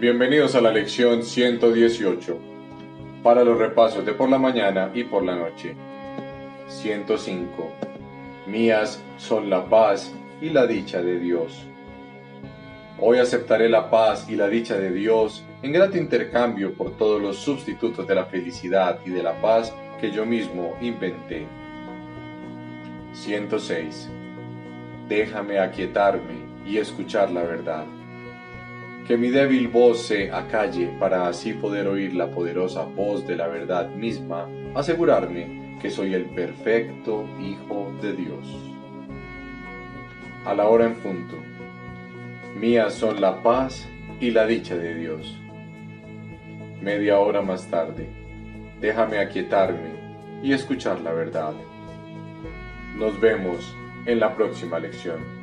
Bienvenidos a la lección 118 para los repasos de por la mañana y por la noche. 105. Mías son la paz y la dicha de Dios. Hoy aceptaré la paz y la dicha de Dios en grato intercambio por todos los sustitutos de la felicidad y de la paz que yo mismo inventé. 106. Déjame aquietarme y escuchar la verdad que mi débil voz se acalle para así poder oír la poderosa voz de la verdad misma, asegurarme que soy el perfecto Hijo de Dios. A la hora en punto, mías son la paz y la dicha de Dios. Media hora más tarde, déjame aquietarme y escuchar la verdad. Nos vemos en la próxima lección.